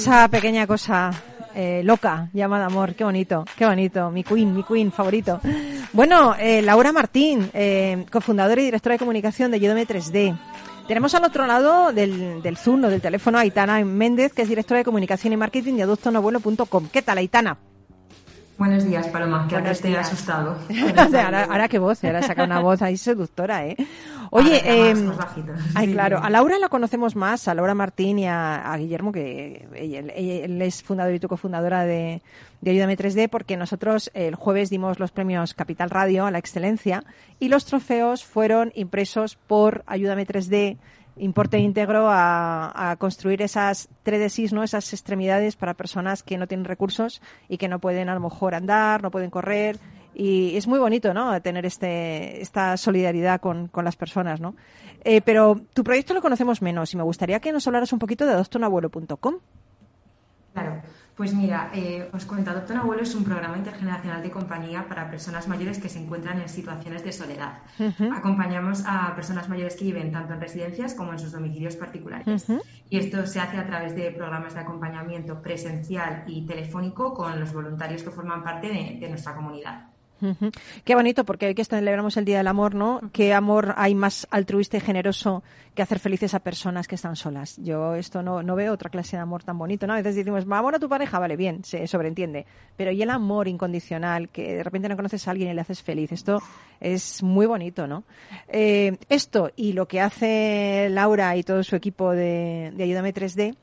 Esa pequeña cosa eh, loca llamada amor, qué bonito, qué bonito, mi queen, mi queen favorito. Bueno, eh, Laura Martín, eh, cofundadora y directora de comunicación de Udemy 3D. Tenemos al otro lado del, del Zoom o del teléfono a Aitana Méndez, que es directora de comunicación y marketing de adoptonabuelo.com. ¿Qué tal, Aitana? Buenos días, Paloma, que Buenos antes te he días. asustado. [laughs] ahora, ahora qué voz, ahora saca una [laughs] voz ahí seductora, ¿eh? Oye, más- eh, más bajito. ay, Sí, claro, a Laura la conocemos más, a Laura Martín y a, a Guillermo, que ella- él, él es fundador y tú cofundadora de, de Ayúdame 3D, porque nosotros el jueves dimos los premios Capital Radio a la excelencia y los trofeos fueron impresos por Ayúdame 3D, importe íntegro a, a construir esas 3D ¿no? Esas extremidades para personas que no tienen recursos y que no pueden a lo mejor andar, no pueden correr. Y es muy bonito, ¿no? Tener este, esta solidaridad con, con las personas, ¿no? Eh, pero tu proyecto lo conocemos menos y me gustaría que nos hablaras un poquito de adoptonabuelo.com. Claro, pues mira, eh, os cuento, Adopta un Abuelo es un programa intergeneracional de compañía para personas mayores que se encuentran en situaciones de soledad. Acompañamos a personas mayores que viven tanto en residencias como en sus domicilios particulares. Y esto se hace a través de programas de acompañamiento presencial y telefónico con los voluntarios que forman parte de, de nuestra comunidad. Qué bonito, porque hoy que celebramos el Día del Amor, ¿no? ¿Qué amor hay más altruista y generoso que hacer felices a personas que están solas? Yo esto no, no veo otra clase de amor tan bonito, ¿no? A veces decimos, amor a tu pareja, vale, bien, se sobreentiende. Pero y el amor incondicional, que de repente no conoces a alguien y le haces feliz, esto es muy bonito, ¿no? Eh, esto y lo que hace Laura y todo su equipo de, de Ayúdame 3D,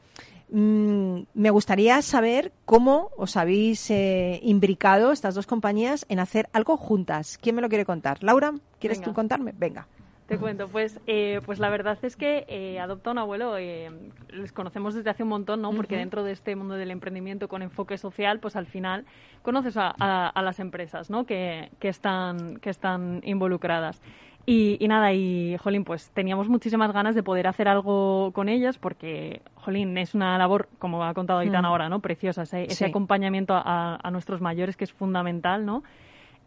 Mm, me gustaría saber cómo os habéis eh, imbricado estas dos compañías en hacer algo juntas. ¿Quién me lo quiere contar? Laura, ¿quieres tú contarme? Venga. Te cuento, pues, eh, pues la verdad es que eh, Adopta un Abuelo eh, les conocemos desde hace un montón, ¿no? Porque dentro de este mundo del emprendimiento con enfoque social, pues al final conoces a, las empresas, ¿no? Que, que, están, que están involucradas. Y, nada, y Jolín, pues teníamos muchísimas ganas de poder hacer algo con ellas porque, Jolín, es una labor, como ha contado Aitana mm. ahora, ¿no? Preciosa, ese, acompañamiento a, a, nuestros mayores que es fundamental, ¿no?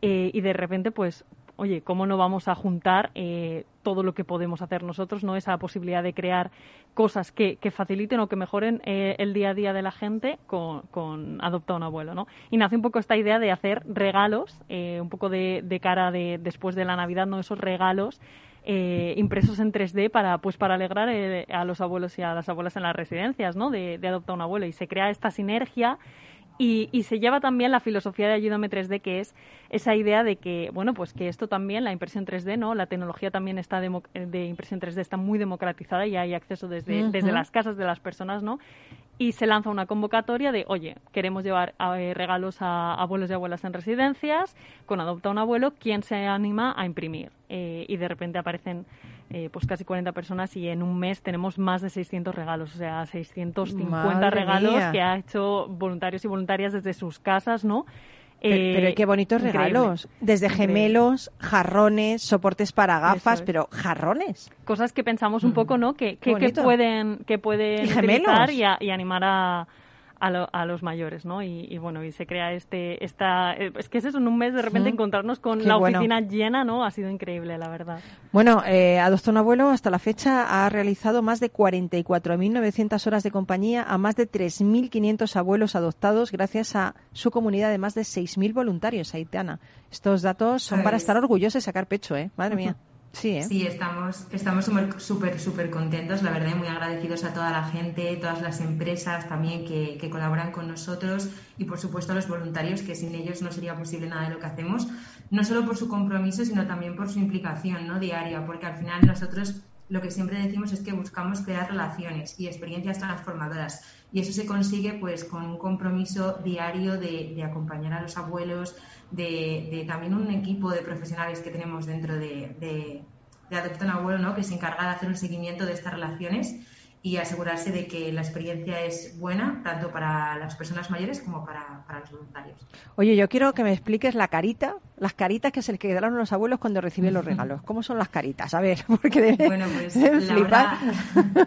Eh, y de repente, pues, oye, ¿cómo no vamos a juntar eh, todo lo que podemos hacer nosotros, no esa posibilidad de crear cosas que, faciliten o que mejoren eh, el día a día de la gente con, con Adopta un abuelo, ¿no? Y nace un poco esta idea de hacer regalos, eh, un poco de, cara de después de la Navidad, ¿no? Esos regalos impresos en 3D para pues para alegrar a los abuelos y a las abuelas en las residencias, ¿no? De, de Adopta un abuelo y se crea esta sinergia y, se lleva también la filosofía de Ayúdame 3D, que es esa idea de que, bueno, pues que esto también, la impresión 3D, ¿no? La tecnología también está de, impresión 3D está muy democratizada y hay acceso desde, desde las casas de las personas, ¿no? y se lanza una convocatoria de, oye, queremos llevar eh, regalos a abuelos y abuelas en residencias, con Adopta un Abuelo, ¿quién se anima a imprimir? Eh, y de repente aparecen eh, pues casi 40 personas y en un mes tenemos más de 600 regalos, o sea, 650 regalos que ha hecho voluntarios y voluntarias desde sus casas, ¿no? Pero, eh, qué bonitos regalos. Desde gemelos, jarrones, soportes para gafas, pero jarrones. Cosas que pensamos un poco, ¿no? Que, que, pueden, que pueden utilizar y, y animar a, a, los mayores, ¿no? Y, bueno, y se crea este, esta, eh, es que es eso, en un mes de repente encontrarnos con la oficina llena, ¿no? Ha sido increíble, la verdad. Bueno, eh, Adopta un Abuelo hasta la fecha ha realizado más de 44.900 horas de compañía a más de 3.500 abuelos adoptados gracias a su comunidad de más de 6.000 voluntarios, Aitana. Estos datos son para estar orgullosos y sacar pecho, ¿eh? Madre mía. [laughs] Sí, ¿eh? sí, estamos estamos súper súper contentos, la verdad, y muy agradecidos a toda la gente, todas las empresas también que, que, colaboran con nosotros y, por supuesto, a los voluntarios, que sin ellos no sería posible nada de lo que hacemos, no solo por su compromiso, sino también por su implicación ¿no? diaria, porque al final nosotros lo que siempre decimos es que buscamos crear relaciones y experiencias transformadoras. Y eso se consigue pues con un compromiso diario de, acompañar a los abuelos, de, también un equipo de profesionales que tenemos dentro de, de, de Adopta un Abuelo, ¿no? que se encarga de hacer un seguimiento de estas relaciones y asegurarse de que la experiencia es buena tanto para las personas mayores como para, los voluntarios. Oye, yo quiero que me expliques la carita, las caritas que se les quedaron los abuelos cuando reciben los regalos. ¿Cómo son las caritas? A ver, [laughs] porque debe, bueno, pues Laura,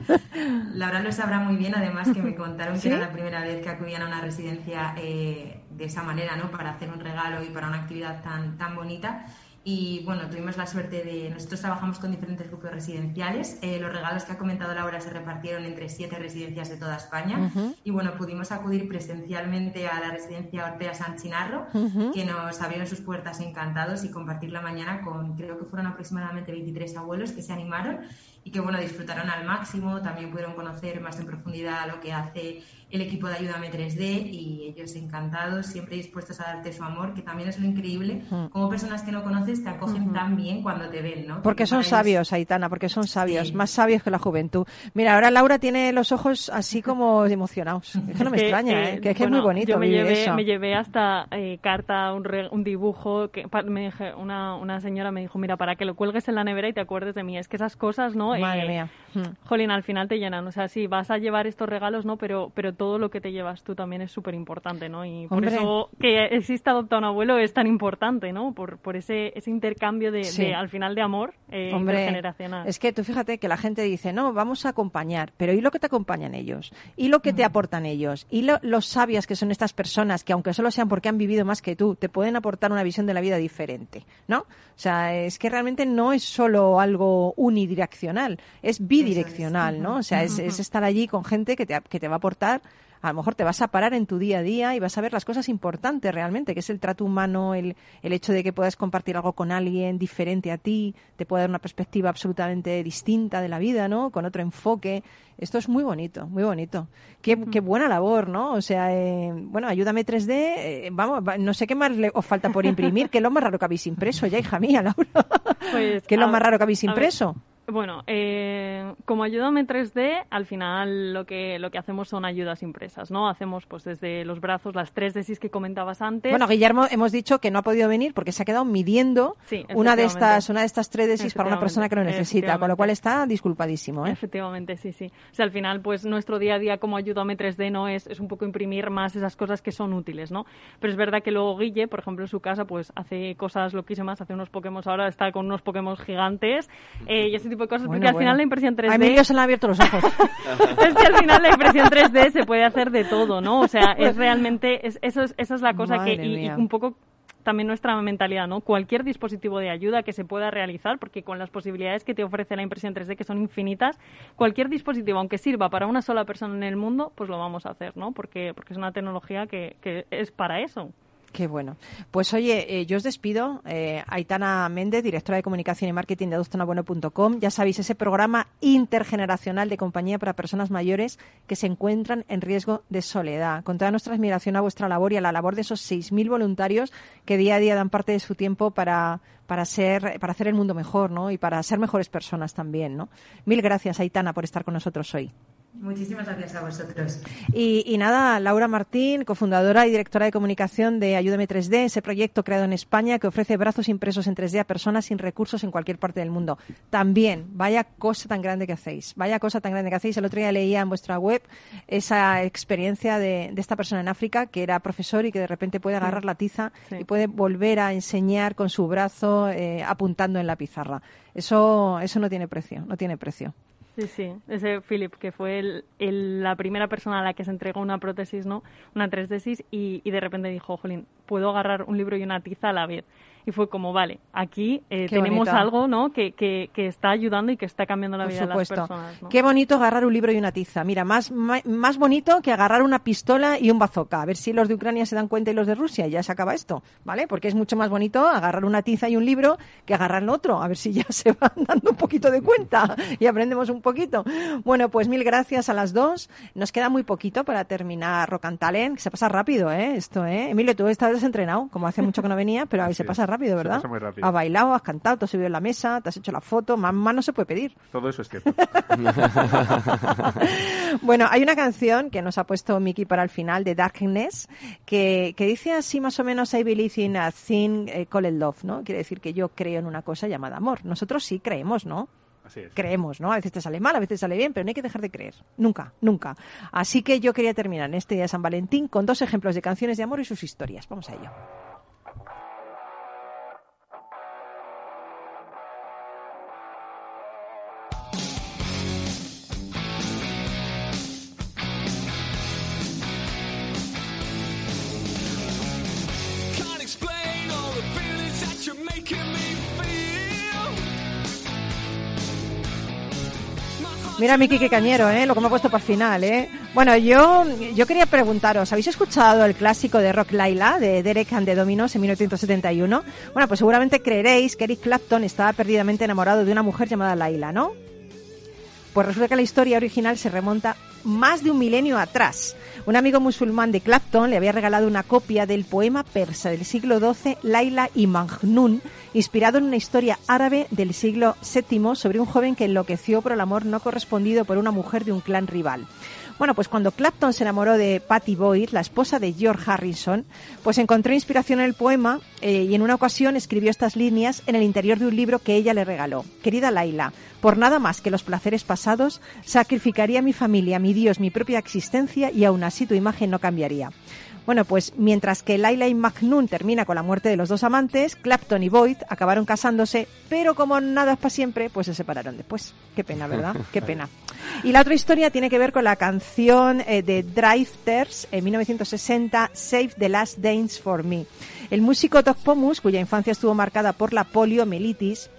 [laughs] Laura, lo sabrá muy bien, además que me contaron que era la primera vez que acudían a una residencia eh, de esa manera, ¿no? Para hacer un regalo y para una actividad tan, tan bonita. Y bueno, tuvimos la suerte de. Nosotros trabajamos con diferentes grupos residenciales. Eh, los regalos que ha comentado Laura se repartieron entre siete residencias de toda España. Y bueno, pudimos acudir presencialmente a la residencia Orpea San Chinarro, que nos abrieron sus puertas encantados y compartir la mañana con, creo que fueron aproximadamente 23 abuelos que se animaron y que bueno, disfrutaron al máximo. También pudieron conocer más en profundidad lo que hace el equipo de Ayúdame 3D y ellos encantados, siempre dispuestos a darte su amor, que también es lo increíble, como personas que no conoces te acogen tan bien cuando te ven, ¿no? Porque, son sabios, Aitana, porque son sabios, más sabios que la juventud. Mira, ahora Laura tiene los ojos así [laughs] como emocionados. Es que no me [laughs] extraña, ¿eh? que, es, que es muy bonito. Yo me llevé, me llevé hasta eh, carta, un, un dibujo, que me dije, una, una señora me dijo, mira, para que lo cuelgues en la nevera y te acuerdes de mí. Es que esas cosas, ¿no? Madre eh, mía. Jolín, al final te llenan. O sea, sí, vas a llevar estos regalos, ¿no? Pero, pero todo lo que te llevas tú también es súper importante, ¿no? Y por eso que exista Adopta un Abuelo es tan importante, ¿no? Por, por ese, ese intercambio de, al final, de amor eh, intergeneracional. Es que tú fíjate que la gente dice, no, vamos a acompañar, pero ¿y lo que te acompañan ellos? ¿Y lo que te aportan ellos? ¿Y lo, los sabias que son estas personas que, aunque solo sean porque han vivido más que tú, te pueden aportar una visión de la vida diferente, ¿no? O sea, es que realmente no es solo algo unidireccional, es bidireccional, ¿no? O sea, es, es estar allí con gente que te, que te va a aportar a lo mejor te vas a parar en tu día a día y vas a ver las cosas importantes realmente, que es el trato humano, el, el hecho de que puedas compartir algo con alguien diferente a ti, te puede dar una perspectiva absolutamente distinta de la vida, ¿no? Con otro enfoque. Esto es muy bonito, muy bonito. Qué, qué buena labor, ¿no? O sea, eh, bueno, ayúdame 3D, eh, vamos, no sé qué más le, os falta por imprimir, ¿qué es lo más raro que habéis impreso ya, hija mía, Laura? Pues, [laughs] ¿Qué es lo más raro que habéis ver, impreso? Bueno, eh, como Ayúdame 3D, al final lo que, lo que hacemos son ayudas impresas, ¿no? Hacemos pues desde los brazos las tres desis que comentabas antes. Bueno, Guillermo, hemos dicho que no ha podido venir porque se ha quedado midiendo Sí, una de estas una de estas tres desis para una persona que lo necesita, con lo cual está disculpadísimo. ¿eh? Efectivamente, sí, sí. O sea, al final, pues nuestro día a día como Ayúdame 3D no es, es un poco imprimir más esas cosas que son útiles, ¿no? Pero es verdad que luego Guille, por ejemplo, en su casa, pues hace cosas loquísimas, hace unos Pokémon, ahora está con unos Pokémon gigantes eh, y ese tipo de cosas, Bueno, porque al bueno. final la impresión 3D... A Emilio se le han abierto los ojos. [laughs] es que al final la impresión 3D se puede hacer de todo, ¿no? O sea, es realmente, es, eso es, esa es la cosa Madre que, y, un poco también nuestra mentalidad, ¿no? Cualquier dispositivo de ayuda que se pueda realizar, porque con las posibilidades que te ofrece la impresión 3D, que son infinitas, cualquier dispositivo, aunque sirva para una sola persona en el mundo, pues lo vamos a hacer, ¿no? Porque, porque es una tecnología que, que es para eso. Qué bueno. Pues oye, eh, yo os despido. Eh, Aitana Méndez, directora de comunicación y marketing de adustonabueno.com. Ya sabéis, ese programa intergeneracional de compañía para personas mayores que se encuentran en riesgo de soledad. Con toda nuestra admiración a vuestra labor y a la labor de esos 6.000 voluntarios que día a día dan parte de su tiempo para, para, ser, para hacer el mundo mejor ¿no? y para ser mejores personas también. ¿no? Mil gracias, Aitana, por estar con nosotros hoy. Muchísimas gracias a vosotros. Y, y nada, Laura Martín, cofundadora y directora de comunicación de Ayúdame 3D, ese proyecto creado en España que ofrece brazos impresos en 3D a personas sin recursos en cualquier parte del mundo. También, vaya cosa tan grande que hacéis, vaya cosa tan grande que hacéis. El otro día leía en vuestra web esa experiencia de, de esta persona en África que era profesor y que de repente puede agarrar la tiza Sí. y puede volver a enseñar con su brazo eh, apuntando en la pizarra. Eso, eso no tiene precio, no tiene precio. Sí, sí, ese Philip, que fue el, la primera persona a la que se entregó una prótesis, ¿no? Una 3D y, y de repente dijo, jolín, puedo agarrar un libro y una tiza a la vez. Y fue como, vale, aquí eh, tenemos bonito. algo, ¿no? Que, que, que está ayudando y que está cambiando la Por vida supuesto. de las personas, ¿no? Qué bonito agarrar un libro y una tiza. Mira, más, más bonito que agarrar una pistola y un bazooka. A ver si los de Ucrania se dan cuenta y los de Rusia y ya se acaba esto, ¿vale? Porque es mucho más bonito agarrar una tiza y un libro que agarrar el otro. A ver si ya [laughs] se van dando un poquito de cuenta y aprendemos un poquito. Bueno, pues mil gracias a las dos. Nos queda muy poquito para terminar Rock and Talent, que se pasa rápido, ¿eh? Esto, ¿eh? Emilio, tú estás desentrenado, como hace mucho que no venía, pero ahí se pasa rápido, se ¿verdad? pasa muy rápido. Has bailado, has cantado, te has subido en la mesa, te has hecho la foto, más, más no se puede pedir. Todo eso es cierto. [laughs] Bueno, hay una canción que nos ha puesto Mickey para el final de Darkness que, que dice así más o menos I believe in a thing eh, called love, ¿no? Quiere decir que yo creo en una cosa llamada amor. Nosotros sí creemos, ¿no? Así es. Creemos, ¿no? A veces te sale mal, a veces te sale bien, pero no hay que dejar de creer. Nunca, nunca. Así que yo quería terminar en este día de San Valentín con dos ejemplos de canciones de amor y sus historias. Vamos a ello. Mira, Miki, qué cañero, ¿eh? Lo que me ha puesto el final, ¿eh? Bueno, yo, yo quería preguntaros, ¿habéis escuchado el clásico de Rock Laila de Derek and the Dominos en 1971? Bueno, pues seguramente creeréis que Eric Clapton estaba perdidamente enamorado de una mujer llamada Laila, ¿no? Pues resulta que la historia original se remonta más de un milenio atrás. Un amigo musulmán de Clapton le había regalado una copia del poema persa del siglo XII, Laila y Majnun, inspirado en una historia árabe del siglo VII sobre un joven que enloqueció por el amor no correspondido por una mujer de un clan rival. Bueno, pues cuando Clapton se enamoró de Patty Boyd, la esposa de George Harrison, pues encontró inspiración en el poema eh, y en una ocasión escribió estas líneas en el interior de un libro que ella le regaló. Querida Laila, por nada más que los placeres pasados, sacrificaría mi familia, mi Dios, mi propia existencia y aún así tu imagen no cambiaría. Bueno, pues mientras que Laila y Majnun termina con la muerte de los dos amantes, Clapton y Boyd acabaron casándose, pero como nada es para siempre, pues se separaron después. Qué pena, ¿verdad? [laughs] Qué pena. Y la otra historia tiene que ver con la canción eh, de Drifters en 1960, Save the Last Dance for Me. El músico Doc Pomus, cuya infancia estuvo marcada por la poliomielitis,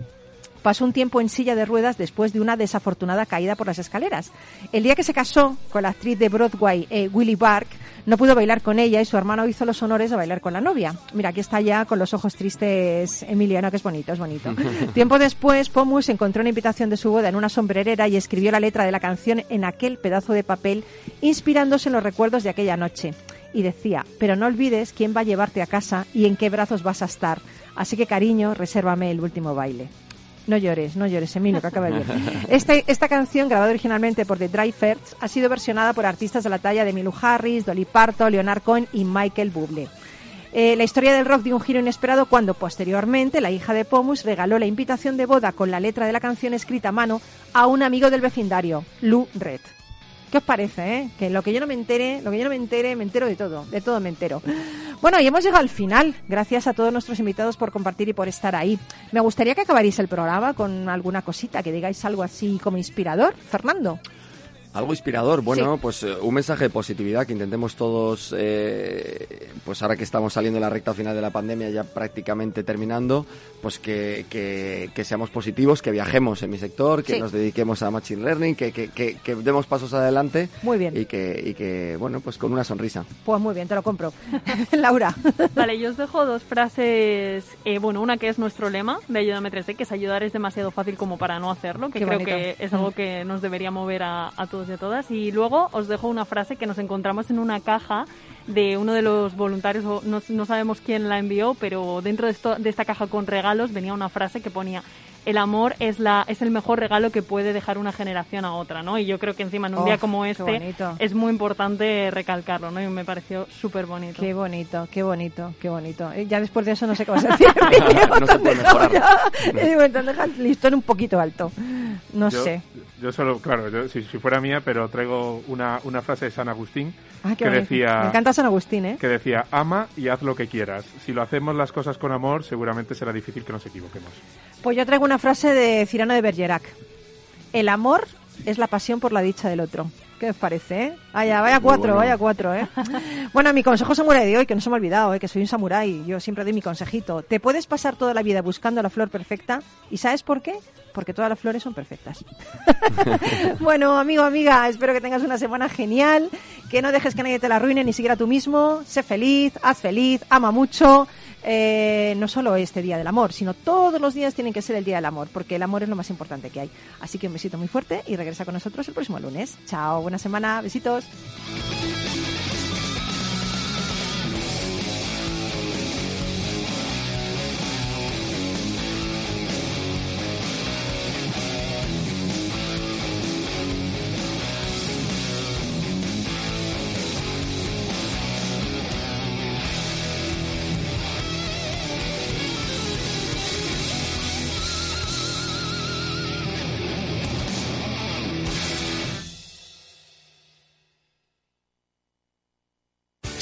pasó un tiempo en silla de ruedas después de una desafortunada caída por las escaleras. El día que se casó con la actriz de Broadway, eh, Willie Bark, no pudo bailar con ella y su hermano hizo los honores de bailar con la novia. Mira, aquí está ya con los ojos tristes Emiliano, que es bonito, es bonito. [laughs] Tiempo después, Pomus encontró una invitación de su boda en una sombrerera y escribió la letra de la canción en aquel pedazo de papel, inspirándose en los recuerdos de aquella noche. Y decía, pero no olvides quién va a llevarte a casa y en qué brazos vas a estar. Así que, cariño, resérvame el último baile. No llores, no llores, Emilio, que acaba bien. Esta, esta canción, grabada originalmente por The Drivers, ha sido versionada por artistas de la talla de Milu Harris, Dolly Parton, Leonard Cohen y Michael Bublé. Eh, la historia del rock dio un giro inesperado cuando posteriormente la hija de Pomus regaló la invitación de boda con la letra de la canción escrita a mano a un amigo del vecindario, Lou Red. ¿Qué os parece, eh? Que lo que yo no me entere, lo que yo no me entere, me entero de todo, de todo me entero. Bueno, y hemos llegado al final. Gracias a todos nuestros invitados por compartir y por estar ahí. Me gustaría que acabaréis el programa con alguna cosita, que digáis algo así como inspirador. Fernando. Algo inspirador, bueno, pues eh, un mensaje de positividad que intentemos todos, eh, pues ahora que estamos saliendo de la recta final de la pandemia, ya prácticamente terminando, pues que, que, que seamos positivos, que viajemos en mi sector, que Sí. nos dediquemos a Machine Learning, que, que, que, que demos pasos adelante Muy bien. y que, y que, bueno, pues con una sonrisa. Pues muy bien, te lo compro. [laughs] Laura. Vale, yo os dejo dos frases. eh, bueno, una que es nuestro lema de Ayúdame 3D, que es ayudar es demasiado fácil como para no hacerlo, que Qué creo bonito. que es algo que nos debería mover a, a todos y a todas. Y luego os dejo una frase que nos encontramos en una caja de uno de los voluntarios, no, no sabemos quién la envió, pero dentro de, esto, de esta caja con regalos venía una frase que ponía el amor es la es el mejor regalo que puede dejar una generación a otra, ¿no? Y yo creo que encima en un Oh, día como este es muy importante recalcarlo, ¿no? Y me pareció súper bonito. Qué bonito, qué bonito, qué bonito. Eh, Ya después de eso no sé qué vas a decir. [laughs] No te se han puede mejorar. [laughs] ya- eh, el listón un poquito alto. No yo, sé. Yo solo, claro, yo, si, si fuera mía, pero traigo una, una frase de San Agustín Ah, qué que bonito. decía Me encanta San Agustín, ¿eh? que decía ama y haz lo que quieras. Si lo hacemos las cosas con amor, seguramente será difícil que nos equivoquemos. Pues yo traigo una frase de Cirano de Bergerac. El amor es la pasión por la dicha del otro. ¿Qué os parece, eh? Vaya, vaya cuatro, bueno. vaya cuatro, ¿eh? [laughs] bueno, mi consejo samurái de hoy, que no se me ha olvidado, ¿eh? que soy un samurái, yo siempre doy mi consejito. Te puedes pasar toda la vida buscando la flor perfecta, ¿y sabes por qué? Porque todas las flores son perfectas. [laughs] [laughs] bueno, amigo, amiga, espero que tengas una semana genial, que no dejes que nadie te la arruine, ni siquiera tú mismo. Sé feliz, haz feliz, ama mucho. Eh, no solo este día del amor, sino todos los días tienen que ser el día del amor, porque el amor es lo más importante que hay. Así que un besito muy fuerte y regresa con nosotros el próximo lunes. Chao, buena semana, besitos.